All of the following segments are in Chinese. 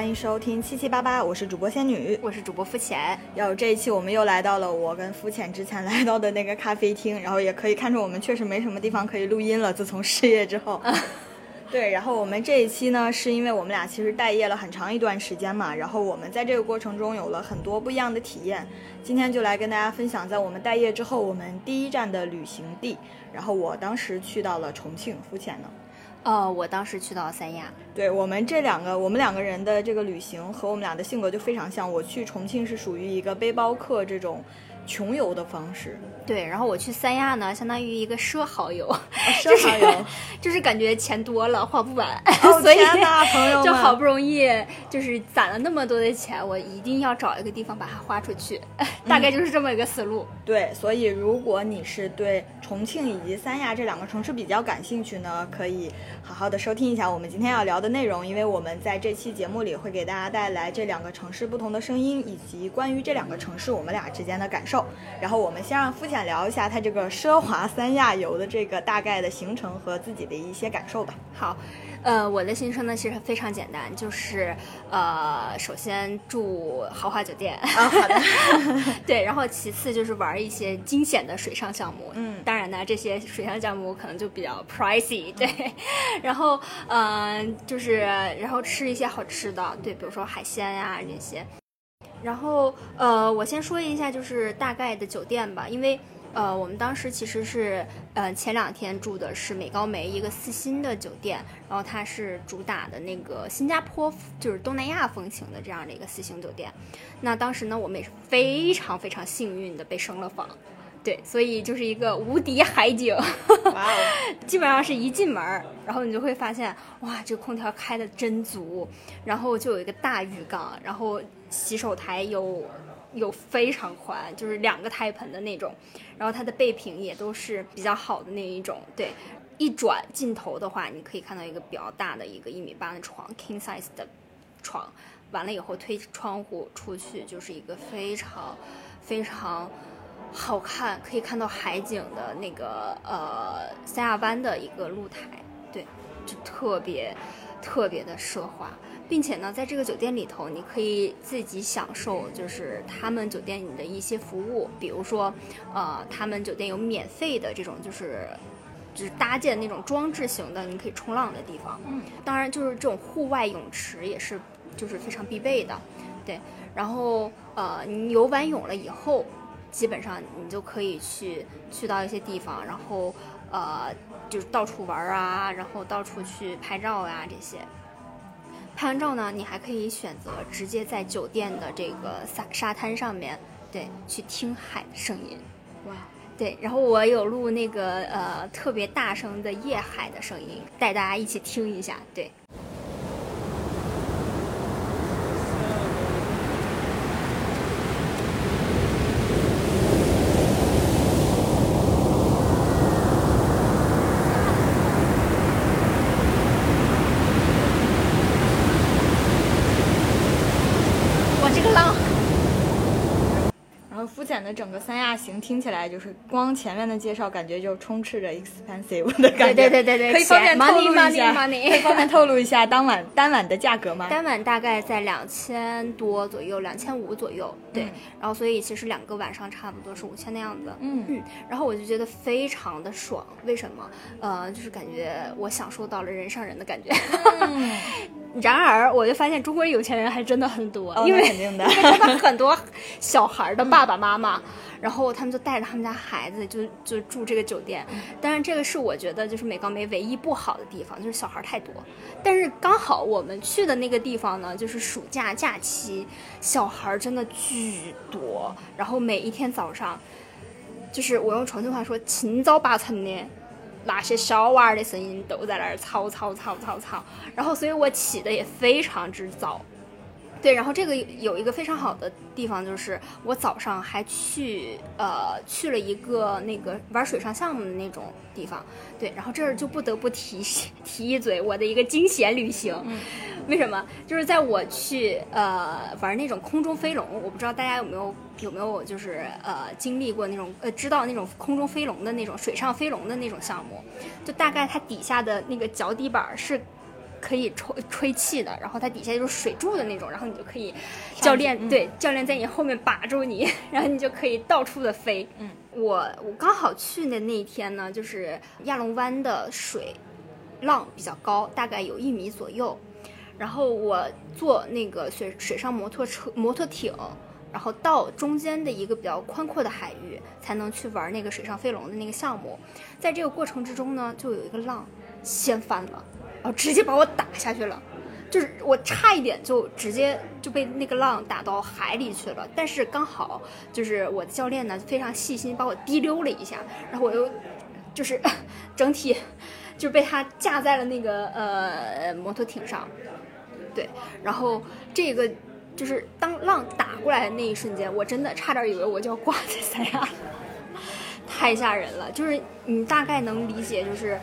欢迎收听七七八八，我是主播仙女，我是主播肤浅。然后这一期我们又来到了我跟肤浅之前来到的那个咖啡厅，然后也可以看出我们确实没什么地方可以录音了，自从失业之后。对，然后我们这一期呢，是因为我们俩其实待业了很长一段时间嘛，然后我们在这个过程中有了很多不一样的体验，今天就来跟大家分享，在我们待业之后，我们第一站的旅行地。然后我当时去到了重庆，肤浅呢？哦，我当时去到三亚。对我们这两个，我们两个人的这个旅行和我们俩的性格就非常像。我去重庆是属于一个背包客这种。穷游的方式，对，然后我去三亚呢，相当于一个奢豪游，奢豪游，就是感觉钱多了花不完，所以朋友 就好不容易就是攒了那么多的钱，我一定要找一个地方把它花出去，大概就是这么一个思路。对，所以如果你是对重庆以及三亚这两个城市比较感兴趣呢，可以好好的收听一下我们今天要聊的内容，因为我们在这期节目里会给大家带来这两个城市不同的声音，以及关于这两个城市我们俩之间的感受。然后我们先让肤浅聊一下他这个奢华三亚游的这个大概的行程和自己的一些感受吧。好，呃，我的行程呢其实非常简单，就是呃，首先住豪华酒店，啊，好的，对，然后其次就是玩一些惊险的水上项目，嗯，当然呢，这些水上项目可能就比较 pricey，对，然后嗯，就是然后吃一些好吃的，对，比如说海鲜呀这些。然后，呃，我先说一下，就是大概的酒店吧，因为，呃，我们当时其实是，呃，前两天住的是美高梅一个四星的酒店，然后它是主打的那个新加坡，就是东南亚风情的这样的一个四星酒店。那当时呢，我们也是非常非常幸运的被升了房。对，所以就是一个无敌海景，基本上是一进门，然后你就会发现，哇，这个空调开的真足，然后就有一个大浴缸，然后洗手台有有非常宽，就是两个胎盆的那种，然后它的备品也都是比较好的那一种。对，一转镜头的话，你可以看到一个比较大的一个一米八的床，king size 的床，完了以后推窗户出去就是一个非常非常。好看，可以看到海景的那个呃三亚湾的一个露台，对，就特别特别的奢华，并且呢，在这个酒店里头，你可以自己享受，就是他们酒店里的一些服务，比如说，呃，他们酒店有免费的这种，就是就是搭建那种装置型的，你可以冲浪的地方，嗯，当然就是这种户外泳池也是就是非常必备的，对，然后呃，你游完泳了以后。基本上你就可以去去到一些地方，然后呃就是到处玩啊，然后到处去拍照啊这些。拍完照呢，你还可以选择直接在酒店的这个沙沙滩上面，对，去听海的声音。哇，对，然后我有录那个呃特别大声的夜海的声音，带大家一起听一下，对。整个三亚行听起来就是光前面的介绍，感觉就充斥着 expensive 的感觉。对对对对对，可以方便透露一下，可以方便透露一下当晚单晚的价格吗？单晚大概在两千多左右，两千五左右。对，然后所以其实两个晚上差不多是五千的样子。嗯嗯，然后我就觉得非常的爽，为什么？呃，就是感觉我享受到了人上人的感觉。然而，我就发现中国有钱人还真的很多，因为肯定的，真 的很多小孩的爸爸妈妈，然后他们就带着他们家孩子就就住这个酒店。但是，这个是我觉得就是美高梅唯一不好的地方，就是小孩太多。但是刚好我们去的那个地方呢，就是暑假假期，小孩真的巨多。然后每一天早上，就是我用重庆话说“清早八晨”的。那些小娃儿的声音都在那儿吵吵吵吵吵，然后所以我起的也非常之早。对，然后这个有一个非常好的地方，就是我早上还去呃去了一个那个玩水上项目的那种地方。对，然后这儿就不得不提 提一嘴我的一个惊险旅行。为什么？就是在我去呃玩那种空中飞龙，我不知道大家有没有有没有就是呃经历过那种呃知道那种空中飞龙的那种水上飞龙的那种项目，就大概它底下的那个脚底板是。可以吹吹气的，然后它底下就是水柱的那种，然后你就可以教练、嗯对教练在你后面把住你，然后你就可以到处的飞。嗯，我我刚好去的那一天呢，就是亚龙湾的水浪比较高，大概有一米左右。然后我坐那个水水上摩托车、摩托艇，然后到中间的一个比较宽阔的海域，才能去玩那个水上飞龙的那个项目。在这个过程之中呢，就有一个浪掀翻了，然后直接把我打下去了。就是我差一点就直接就被那个浪打到海里去了，但是刚好就是我的教练呢非常细心，把我提溜了一下，然后我又就是 整体就被他架在了那个呃摩托艇上，对，然后这个就是当浪打过来的那一瞬间，我真的差点以为我就要挂在三亚了，太吓人了。就是你大概能理解，就是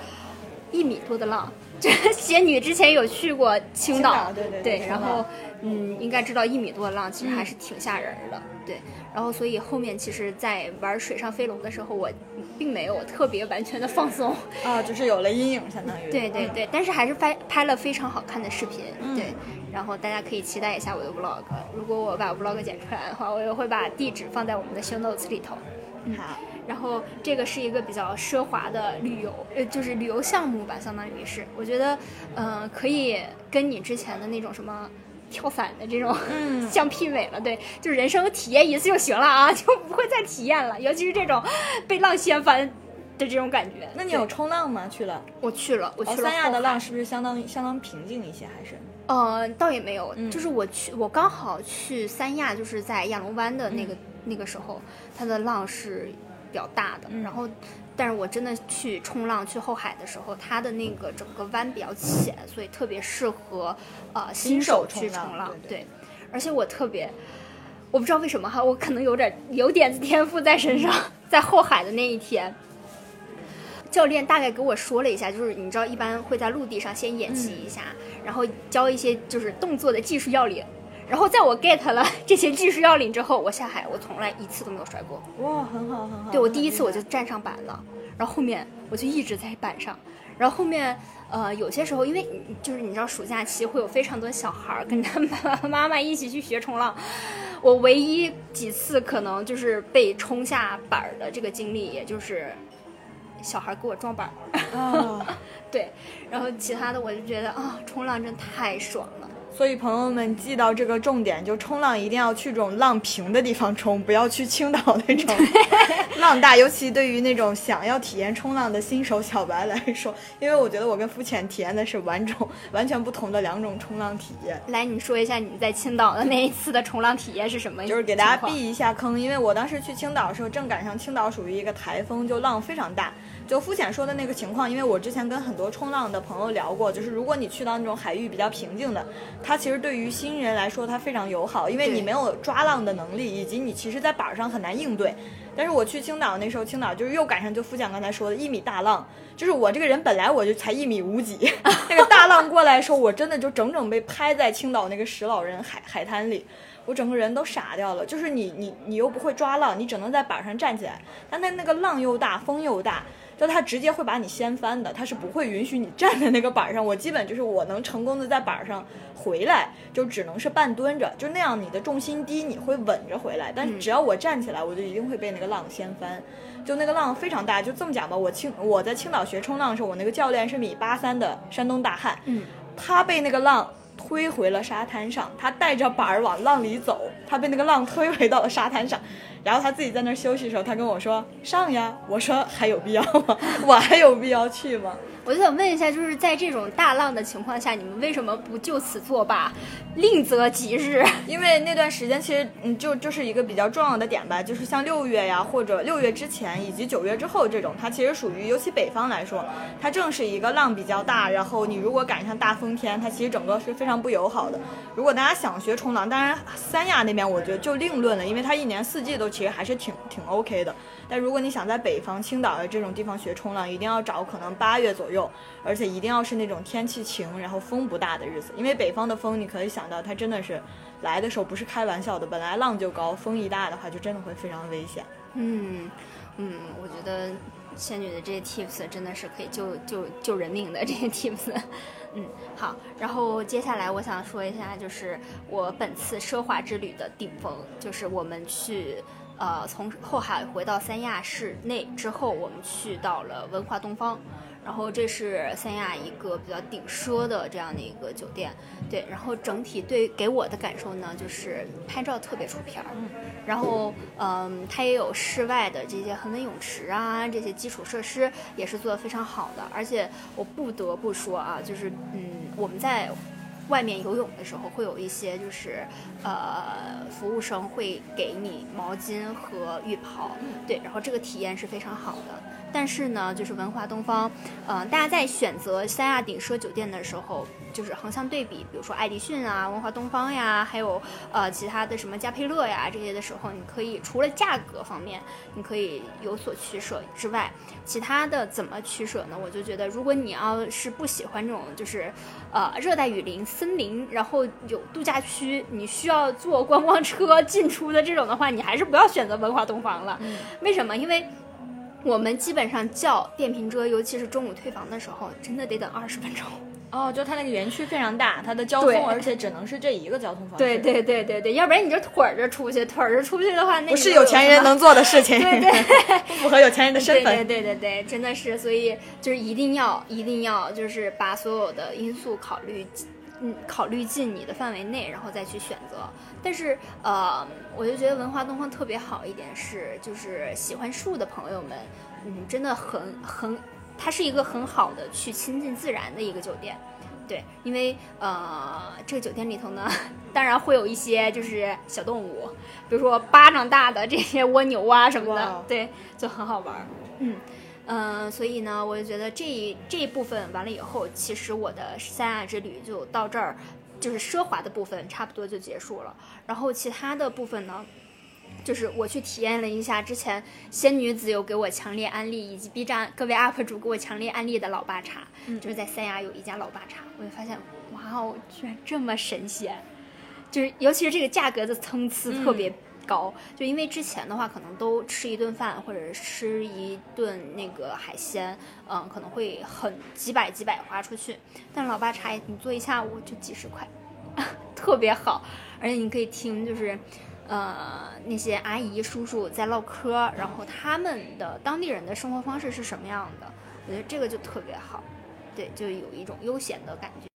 一米多的浪。这仙女之前有去过青岛，青岛对对对然后嗯，应该知道一米多的浪其实还是挺吓人的，对。然后所以后面其实，在玩水上飞龙的时候，我并没有特别完全的放松，啊，就是有了阴影，相当于对对对，但是还是拍拍了非常好看的视频，嗯对，然后大家可以期待一下我的 vlog。如果我把 vlog 剪出来的话，我也会把地址放在我们的 show notes 里头。好，然后这个是一个比较奢华的旅游，呃，就是旅游项目吧，相当于是，我觉得，呃，可以跟你之前的那种什么跳伞的这种，嗯 相媲美了。对，就是人生体验一次就行了啊，就不会再体验了，尤其是这种被浪掀翻的这种感觉。那你有冲浪吗？去了？我去了，我去哦，了、三亚的浪是不是相当相当平静一些？还是？呃，倒也没有，嗯就是我去，我刚好去三亚，就是在亚龙湾的那个、那个时候，它的浪是比较大的，嗯然后，但是我真的去冲浪去后海的时候，它的那个整个湾比较浅，所以特别适合呃新手去冲浪，对对而且我特别。我不知道为什么哈，我可能有点有点子天赋在身上，在后海的那一天，教练大概给我说了一下，就是你知道一般会在陆地上先演习一下，然后教一些就是动作的技术要领。然后在我 get 了这些技术要领之后，我下海我从来一次都没有摔过。哇，很好很好。对我第一次我就站上板了，然后后面我就一直在板上，然后后面呃有些时候因为就是你知道暑假期会有非常多小孩儿跟他们妈妈一起去学冲浪，我唯一几次可能就是被冲下板儿的这个经历，也就是小孩儿给我撞板啊。对，然后其他的我就觉得啊冲浪真太爽了。所以朋友们记到这个重点，就冲浪一定要去这种浪平的地方冲，不要去青岛那种 浪大。尤其对于那种想要体验冲浪的新手小白来说，因为我觉得我跟肤浅体验的是完种 完全不同的两种冲浪体验。来，你说一下你在青岛的那一次的冲浪体验是什么？就是给大家避一下坑，因为我当时去青岛的时候，正赶上青岛属于一个台风，就浪非常大。就肤浅说的那个情况，因为我之前跟很多冲浪的朋友聊过，就是如果你去到那种海域比较平静的，它其实对于新人来说它非常友好，因为你没有抓浪的能力，以及你其实在板上很难应对。但是我去青岛那时候，青岛就是又赶上就肤浅刚才说的一米大浪，就是我这个人本来我就才一米五几，那个大浪过来的时候，我真的就整整被拍在青岛那个石老人海海滩里。我整个人都傻掉了，就是你你你又不会抓浪，你只能在板上站起来，但那那个浪又大，风又大，就它直接会把你掀翻的，它是不会允许你站在那个板上。我基本就是我能成功的在板上回来，就只能是半蹲着，就那样你的重心低，你会稳着回来。但是只要我站起来，我就一定会被那个浪掀翻。就那个浪非常大，就这么讲吧，我青我在青岛学冲浪的时候，我那个教练是米八三的山东大汉，嗯，他被那个浪推回了沙滩上，他带着板儿往浪里走，他被那个浪推回到了沙滩上，然后他自己在那儿休息的时候，他跟我说上呀，我说还有必要吗？我还有必要去吗？我就想问一下，就是在这种大浪的情况下，你们为什么不就此作罢，另择吉日？因为那段时间其实嗯，就就是一个比较重要的点吧，就是像六月呀，或者六月之前以及九月之后这种，它其实属于尤其北方来说，它正是一个浪比较大，然后你如果赶上大风天，它其实整个是非常不友好的。如果大家想学冲浪，当然三亚那边我觉得就另论了，因为它一年四季都其实还是挺挺 OK 的。但如果你想在北方青岛的这种地方学冲浪，一定要找可能八月左右，而且一定要是那种天气晴，然后风不大的日子，因为北方的风你可以想到它真的是来的时候不是开玩笑的，本来浪就高，风一大的话就真的会非常危险。嗯，嗯，我觉得仙女的这些 tips 真的是可以救救救人命的这些 tips。嗯，好，然后接下来我想说一下，就是我本次奢华之旅的顶峰，就是我们去。呃，从后海回到三亚市内之后，我们去到了文化东方，然后这是三亚一个比较顶奢的这样的一个酒店，对，然后整体对给我的感受呢，就是拍照特别出片儿，然后嗯，它也有室外的这些恒温泳池啊，这些基础设施也是做的非常好的，而且我不得不说啊，就是嗯，我们在。外面游泳的时候会有一些，就是，呃，服务生会给你毛巾和浴袍，对，然后这个体验是非常好的。但是呢，就是文华东方，嗯，大家在选择三亚顶奢酒店的时候。就是横向对比，比如说爱迪逊啊、文华东方呀，还有呃其他的什么嘉佩乐呀这些的时候，你可以除了价格方面你可以有所取舍之外，其他的怎么取舍呢？我就觉得，如果你要是不喜欢这种就是呃热带雨林、森林，然后有度假区，你需要坐观光车进出的这种的话，你还是不要选择文华东方了。为什么？因为我们基本上叫电瓶车，尤其是中午退房的时候，真的得等二十分钟。哦，就它那个园区非常大，它的交通而且只能是这一个交通方式。对对对对对，要不然你就腿着出去，腿着出去的话，那不是有钱人能做的事情。对对，不符合有钱人的身份。对对对对，真的是，所以就是一定要一定要就是把所有的因素考虑，嗯，考虑进你的范围内，然后再去选择。但是呃，我就觉得文化东方特别好一点是，就是喜欢树的朋友们，嗯，真的很很。它是一个很好的去亲近自然的一个酒店，对，因为呃，这个酒店里头呢，当然会有一些就是小动物，比如说巴掌大的这些蜗牛啊什么的，对，就很好玩儿，嗯嗯，所以呢，我就觉得这这一部分完了以后，其实我的三亚之旅就到这儿，就是奢华的部分差不多就结束了，然后其他的部分呢。就是我去体验了一下之前仙女子有给我强烈安利，以及 B 站各位 UP 主给我强烈安利的老爸茶，就是在三亚有一家老爸茶，我就发现哇哦，居然这么神仙！就是尤其是这个价格的层次特别高，就因为之前的话可能都吃一顿饭或者吃一顿那个海鲜，嗯，可能会很几百几百花出去，但老爸茶你坐一下午就几十块，特别好，而且你可以听就是。呃，那些阿姨叔叔在唠嗑，然后他们的当地人的生活方式是什么样的？我觉得这个就特别好，对，就有一种悠闲的感觉。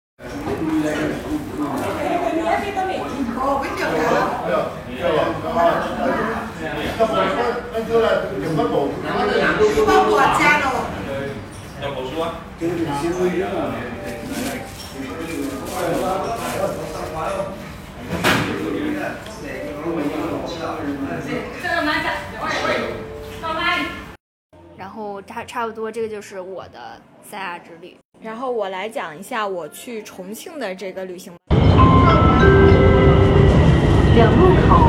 然后差差不多，这个就是我的三亚之旅。然后我来讲一下我去重庆的这个旅行。两路口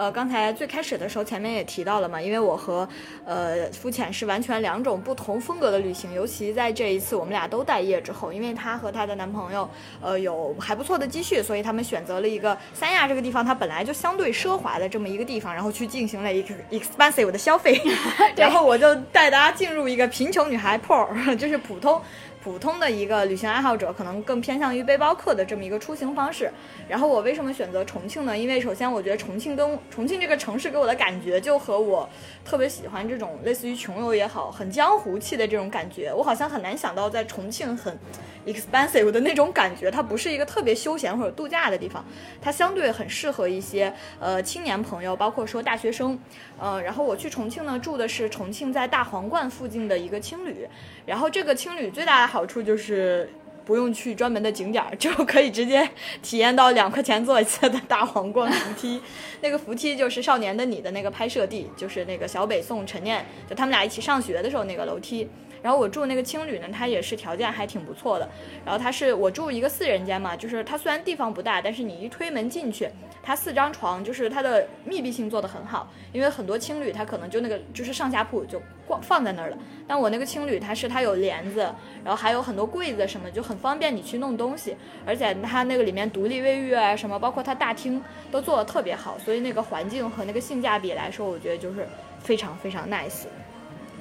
呃，刚才最开始的时候，前面也提到了嘛，因为我和呃肤浅是完全两种不同风格的旅行，尤其在这一次我们俩都待业之后，因为她和她的男朋友呃有还不错的积蓄，所以他们选择了一个三亚这个地方，它本来就相对奢华的这么一个地方，然后去进行了一个 expensive 的消费，然后我就带大家进入一个贫穷女孩 poor，就是普通。普通的一个旅行爱好者，可能更偏向于背包客的这么一个出行方式。然后我为什么选择重庆呢？因为首先我觉得重庆跟重庆这个城市给我的感觉，就和我特别喜欢这种类似于穷游也好，很江湖气的这种感觉。我好像很难想到在重庆很。expensive 的那种感觉，它不是一个特别休闲或者度假的地方，它相对很适合一些呃青年朋友，包括说大学生，呃，然后我去重庆呢，住的是重庆在大皇冠附近的一个青旅，然后这个青旅最大好处就是。不用去专门的景点，就可以直接体验到两块钱坐一次的大皇冠扶梯。那个扶梯就是《少年的你》的那个拍摄地，就是那个小北宋陈念，就他们俩一起上学的时候那个楼梯。然后我住那个青旅呢，它也是条件还挺不错的。然后它是我住一个四人间嘛，就是它虽然地方不大，但是你一推门进去，它四张床，就是它的密闭性做得很好。因为很多青旅它可能就那个就是上下铺就挂放在那儿了，但我那个青旅它是它有帘子，然后还有很多柜子什么，就很方便你去弄东西。而且它那个里面独立卫浴啊什么，包括它大厅都做得特别好，所以那个环境和那个性价比来说，我觉得就是非常非常 nice。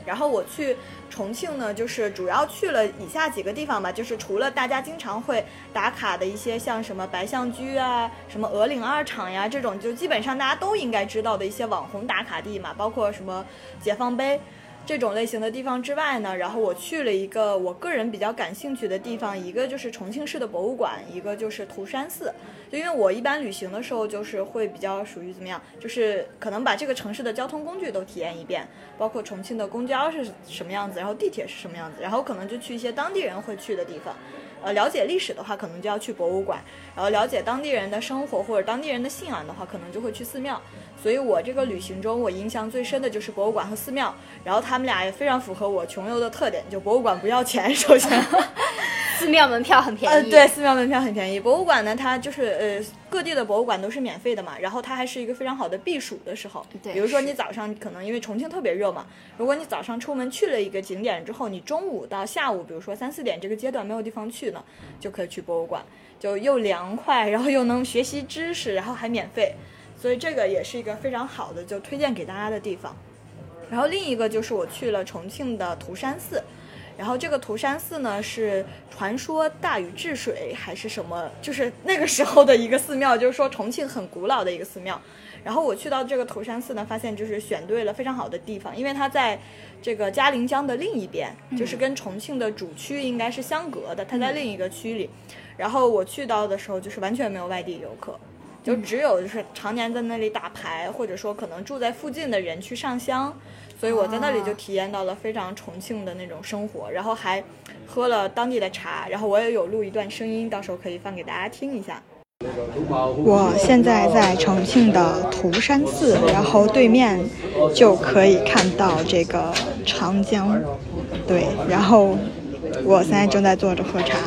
然后我去重庆呢，就是主要去了以下几个地方吧，就是除了大家经常会打卡的一些，像什么白象居啊、什么鹅岭二厂呀这种，就基本上大家都应该知道的一些网红打卡地嘛，包括什么解放碑。这种类型的地方之外呢，然后我去了一个我个人比较感兴趣的地方，一个就是重庆市的博物馆，一个就是涂山寺。就因为我一般旅行的时候，就是会比较属于怎么样，就是可能把这个城市的交通工具都体验一遍，包括重庆的公交是什么样子，然后地铁是什么样子，然后可能就去一些当地人会去的地方。呃，了解历史的话，可能就要去博物馆；然后了解当地人的生活或者当地人的信仰的话，可能就会去寺庙。所以我这个旅行中，我印象最深的就是博物馆和寺庙。然后他们俩也非常符合我穷游的特点，就博物馆不要钱，首先。寺庙门票很便宜，呃对，寺庙门票很便宜。博物馆呢，它就是呃，各地的博物馆都是免费的嘛。然后它还是一个非常好的避暑的时候。对，比如说你早上可能因为重庆特别热嘛，如果你早上出门去了一个景点之后，你中午到下午，比如说三四点这个阶段没有地方去呢，就可以去博物馆，就又凉快，然后又能学习知识，然后还免费，所以这个也是一个非常好的就推荐给大家的地方。然后另一个就是我去了重庆的涂山寺。然后这个涂山寺呢，是传说大禹治水还是什么？就是那个时候的一个寺庙，就是说重庆很古老的一个寺庙。然后我去到这个涂山寺呢，发现就是选对了非常好的地方，因为它在这个嘉陵江的另一边，就是跟重庆的主区应该是相隔的，它在另一个区里。然后我去到的时候，就是完全没有外地游客，就只有就是常年在那里打牌，或者说可能住在附近的人去上香。所以我在那里就体验到了非常重庆的那种生活，然后还喝了当地的茶，然后我也有录一段声音，到时候可以放给大家听一下。我现在在重庆的涂山寺，然后对面就可以看到这个长江，对，然后我现在正在坐着喝茶。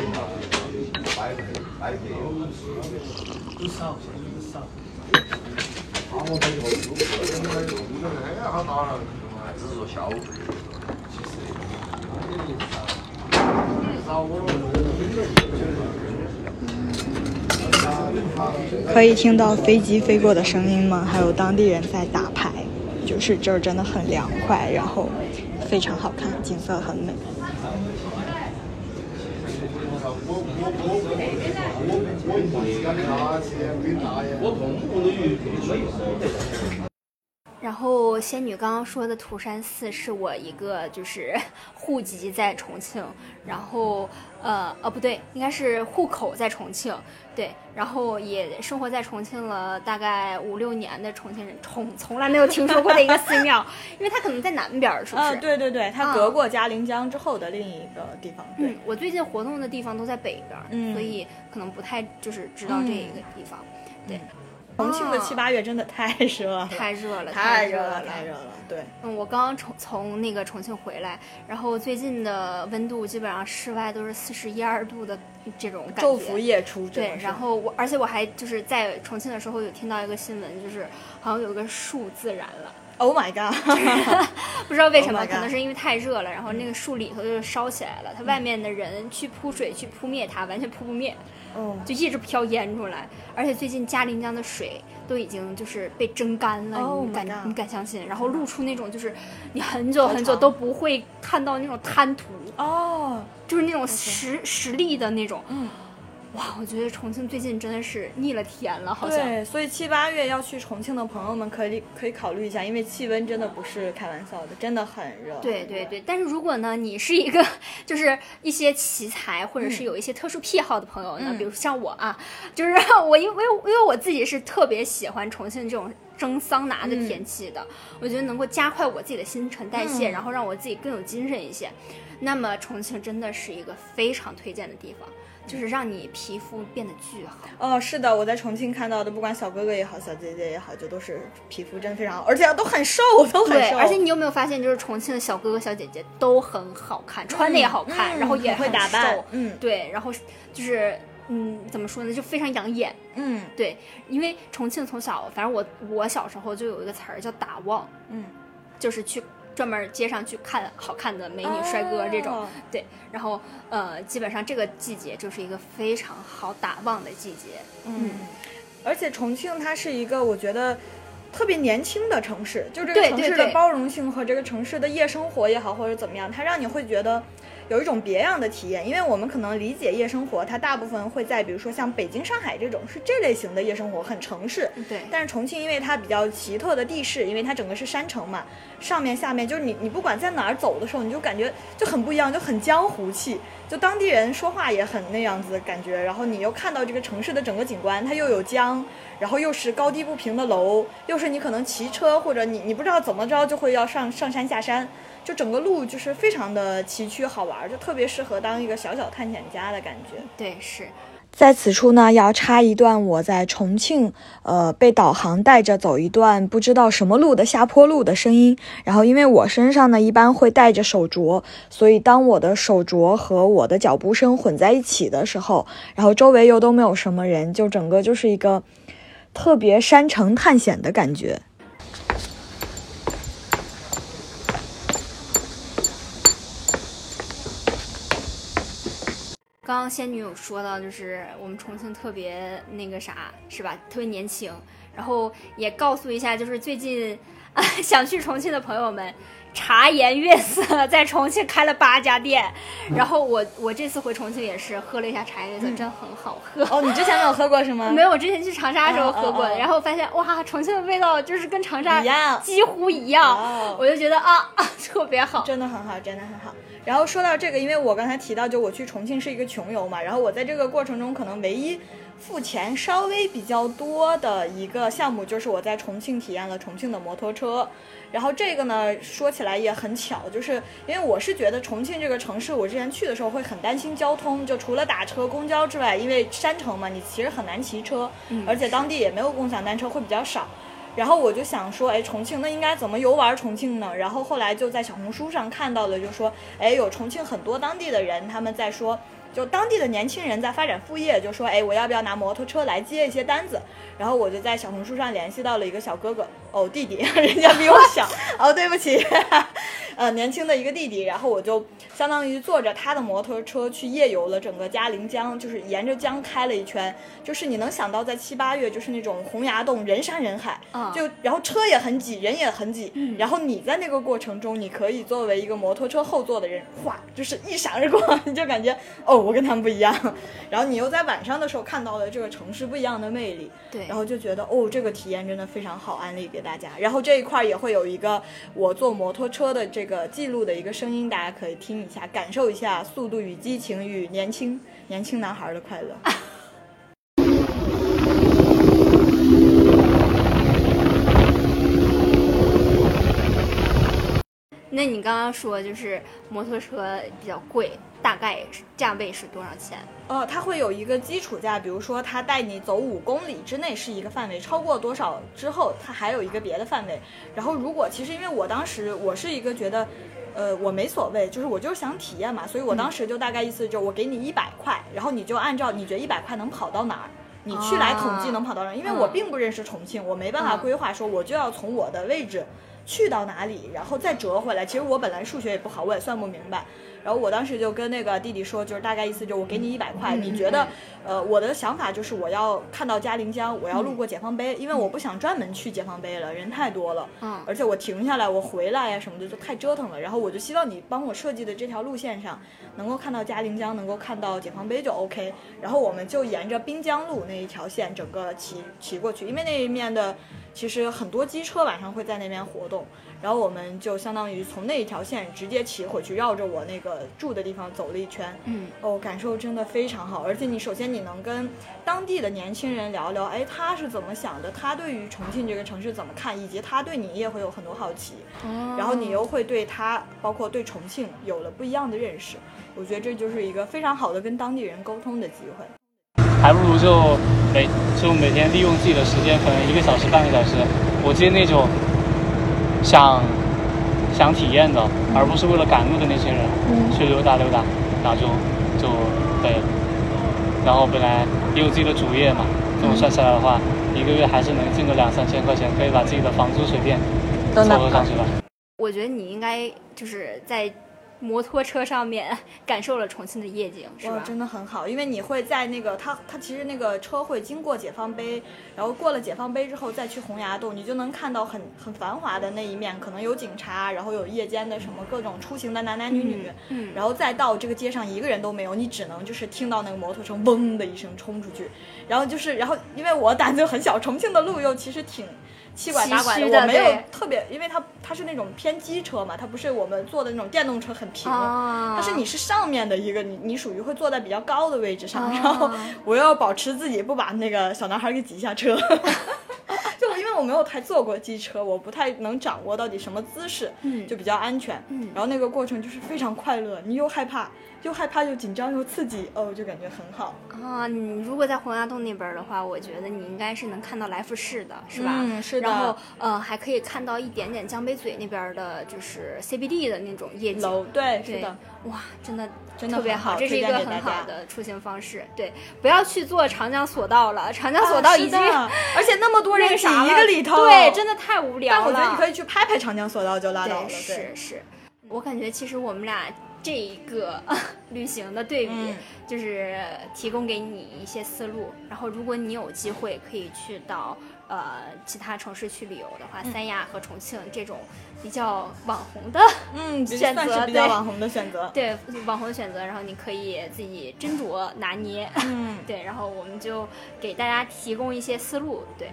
可以听到飞机飞过的声音吗？还有当地人在打牌，就是这儿真的很凉快，然后非常好看，景色很美。然后仙女刚刚说的涂山寺是我一个就是户籍在重庆，然后呃呃不对，应该是户口在重庆，对，然后也生活在重庆了大概五六年的重庆人，从从来没有听说过的一个寺庙，因为它可能在南边，是不是？对对对，它隔过嘉陵江之后的另一个地方。嗯，我最近活动的地方都在北边，所以可能不太就是知道这一个地方，对。重庆的七八月真的太热了，太热了，太热了，太热了。对，嗯，我刚刚从从那个重庆回来，然后最近的温度基本上室外都是四十一二度的这种感觉，昼伏夜出。对，然后我而且我还就是在重庆的时候有听到一个新闻，就是好像有个树自燃了。Oh my god！不知道为什么，可能是因为太热了，然后那个树里头就烧起来了，它外面的人去扑水去扑灭它，完全扑不灭。哦，就一直飘烟出来，而且最近嘉陵江的水都已经就是被蒸干了，你敢你敢相信？然后露出那种就是你很久很久都不会看到那种滩涂哦，就是那种实实力的那种。嗯。哇，我觉得重庆最近真的是腻了天了，好像。对，所以七八月要去重庆的朋友们可以可以考虑一下，因为气温真的不是开玩笑的，真的很热。对对对，但是如果呢，你是一个就是一些奇才或者是有一些特殊癖好的朋友呢，比如像我啊，就是 我因为因为我自己是特别喜欢重庆这种蒸桑拿的天气的，我觉得能够加快我自己的新陈代谢，然后让我自己更有精神一些。那么重庆真的是一个非常推荐的地方。就是让你皮肤变得巨好。哦，是的，我在重庆看到的，不管小哥哥也好，小姐姐也好，就都是皮肤真的非常好，而且都很瘦，都很对，瘦。而且你有没有发现，就是重庆的小哥哥小姐姐都很好看，穿的也好看，嗯然后也很会打扮，嗯对，然后就是嗯，怎么说呢，就非常养眼。嗯对，因为重庆从小，反正我我小时候就有一个词儿叫打望，嗯，就是去专门街上去看好看的美女帅哥这种。哦对，然后呃，基本上这个季节就是一个非常好打望的季节。嗯，而且重庆它是一个我觉得特别年轻的城市，就这个城市的包容性和这个城市的夜生活也好，或者怎么样，它让你会觉得。有一种别样的体验，因为我们可能理解夜生活，它大部分会在比如说像北京、上海这种是这类型的夜生活，很城市。对但是重庆因为它比较奇特的地势，因为它整个是山城嘛，上面下面就是你你不管在哪儿走的时候，你就感觉就很不一样，就很江湖气，就当地人说话也很那样子的感觉。然后你又看到这个城市的整个景观，它又有江，然后又是高低不平的楼，又是你可能骑车或者你你不知道怎么着就会要上上山下山，就整个路就是非常的崎岖好玩，就特别适合当一个小小探险家的感觉。对是。在此处呢，要插一段我在重庆，呃，被导航带着走一段不知道什么路的下坡路的声音。然后，因为我身上呢一般会带着手镯，所以当我的手镯和我的脚步声混在一起的时候，然后周围又都没有什么人，就整个就是一个特别山城探险的感觉。刚仙女有说到，就是我们重庆特别那个啥，是吧？特别年轻。然后也告诉一下，就是最近啊 想去重庆的朋友们，茶颜悦色在重庆开了八家店。然后我我这次回重庆也是喝了一下茶颜悦色，真很好喝。哦，你之前没有喝过是吗？没有，我之前去长沙的时候喝过，然后发现哇，重庆的味道就是跟长沙一样几乎一样，哦我就觉得啊 啊特别好。真的很好，真的很好。然后说到这个，因为我刚才提到，就我去重庆是一个穷游嘛，然后我在这个过程中可能唯一付钱稍微比较多的一个项目，就是我在重庆体验了重庆的摩托车。然后这个呢，说起来也很巧，就是因为我是觉得重庆这个城市，我之前去的时候会很担心交通，就除了打车、公交之外，因为山城嘛，你其实很难骑车，而且当地也没有共享单车，会比较少。然后我就想说，哎，重庆那应该怎么游玩重庆呢？然后后来就在小红书上看到了，就说，哎，有重庆很多当地的人他们在说，就当地的年轻人在发展副业，就说，哎，我要不要拿摩托车来接一些单子？然后我就在小红书上联系到了一个小哥哥，哦，弟弟，人家比我小，哦，对不起，呃，年轻的一个弟弟，然后我就相当于坐着他的摩托车去夜游了整个嘉陵江，就是沿着江开了一圈，就是你能想到在七八月就是那种洪崖洞人山人海，嗯。就然后车也很挤，人也很挤，然后你在那个过程中，你可以作为一个摩托车后座的人，哗，就是一闪而过，你就感觉哦，我跟他们不一样，然后你又在晚上的时候看到了这个城市不一样的魅力，对。然后就觉得哦，这个体验真的非常好，安利给大家。然后这一块儿也会有一个我坐摩托车的这个记录的一个声音，大家可以听一下，感受一下速度与激情与年轻年轻男孩的快乐。那你刚刚说就是摩托车比较贵，大概价位是多少钱？呃，它会有一个基础价，比如说它带你走五公里之内是一个范围，超过多少之后，它还有一个别的范围。然后如果其实因为我当时我是一个觉得，呃，我没所谓，就是我就是想体验嘛，所以我当时就大概意思就是我给你一百块，然后你就按照你觉得一百块能跑到哪儿。你去来统计能跑到哪儿？因为我嗯并不认识重庆，我没办法嗯规划说我就要从我的位置去到哪里，然后再折回来。其实我本来数学也不好，我也算不明白。然后我当时就跟那个弟弟说，就是大概意思就是我给你一百块，嗯你觉得，呃，我的想法就是我要看到嘉陵江，我要路过解放碑，因为我不想专门去解放碑了，人太多了，嗯而且我停下来，我回来呀什么的就太折腾了。然后我就希望你帮我设计的这条路线上，能够看到嘉陵江，能够看到解放碑就 OK。然后我们就沿着滨江路那一条线整个骑骑过去，因为那一面的其实很多机车晚上会在那边活动。然后我们就相当于从那一条线直接骑回去，绕着我那个住的地方走了一圈。嗯，哦，感受真的非常好，而且你首先你能跟当地的年轻人聊聊，哎，他是怎么想的，他对于重庆这个城市怎么看，以及他对你也会有很多好奇，哦然后你又会对他，包括对重庆有了不一样的认识。我觉得这就是一个非常好的跟当地人沟通的机会。还不如就每就每天利用自己的时间，可能一个小时、半个小时，我接那种想想体验的，而不是为了赶路的那些人，去溜达溜达，然后就就可以了。然后本来也有自己的主业嘛，这么算下来的话，一个月还是能挣个两三千块钱，可以把自己的房租水电都拿凑合上去了。我觉得你应该就是在摩托车上面感受了重庆的夜景，是哇，吧？真的很好，因为你会在那个它它其实那个车会经过解放碑，然后过了解放碑之后再去洪崖洞，你就能看到很很繁华的那一面，可能有警察，然后有夜间的什么各种出行的男男女女，嗯然后再到这个街上一个人都没有，你只能就是听到那个摩托车嗡的一声冲出去，然后就是然后因为我胆子很小，重庆的路又其实挺。七拐八拐的我没有特别，因为它它是那种偏机车嘛，它不是我们坐的那种电动车很平，啊，但是你是上面的一个，你你属于会坐在比较高的位置上，哦。然后我要保持自己不把那个小男孩给挤下车。我没有太坐过机车，我不太能掌握到底什么姿势，嗯就比较安全。嗯然后那个过程就是非常快乐，你又害怕，又害怕又紧张又刺激，哦，就感觉很好，啊，你如果在洪崖洞那边的话，我觉得你应该是能看到来福士的，是吧？嗯是的然后呃，还可以看到一点点江北嘴那边的，就是 CBD 的那种夜景。楼对对是的，哇，真的真的特别好这是一个很好的出行方式。对，不要去坐长江索道了，长江索啊道已经、而且那么多人挤那个啥一个里头，对，真的太无聊了。但我觉得你可以去拍拍长江索道就拉倒了，是是，我感觉其实我们俩这一个 旅行的对比，嗯就是提供给你一些思路。然后，如果你有机会可以去到呃其他城市去旅游的话，嗯三亚和重庆这种比较网红的嗯，选择算是比较网红的选择，对网红的选择，然后你可以自己斟酌拿捏。嗯。对，然后我们就给大家提供一些思路。对，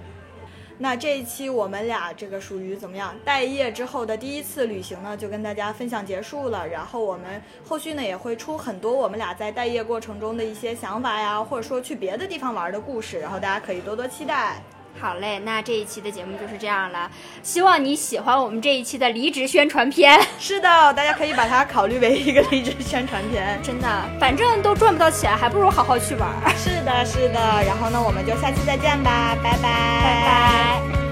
那这一期我们俩这个属于怎么样？待业之后的第一次旅行呢，就跟大家分享结束了。然后我们后续呢也会出很多我们俩在待业过程中的一些想法呀，或者说去别的地方玩的故事，然后大家可以多多期待。好嘞，那这一期的节目就是这样了。希望你喜欢我们这一期的离职宣传片。是的，大家可以把它考虑为一个离职宣传片。真的，反正都赚不到钱，还不如好好去玩儿。是的，是的。然后呢，我们就下期再见吧，拜拜，拜拜。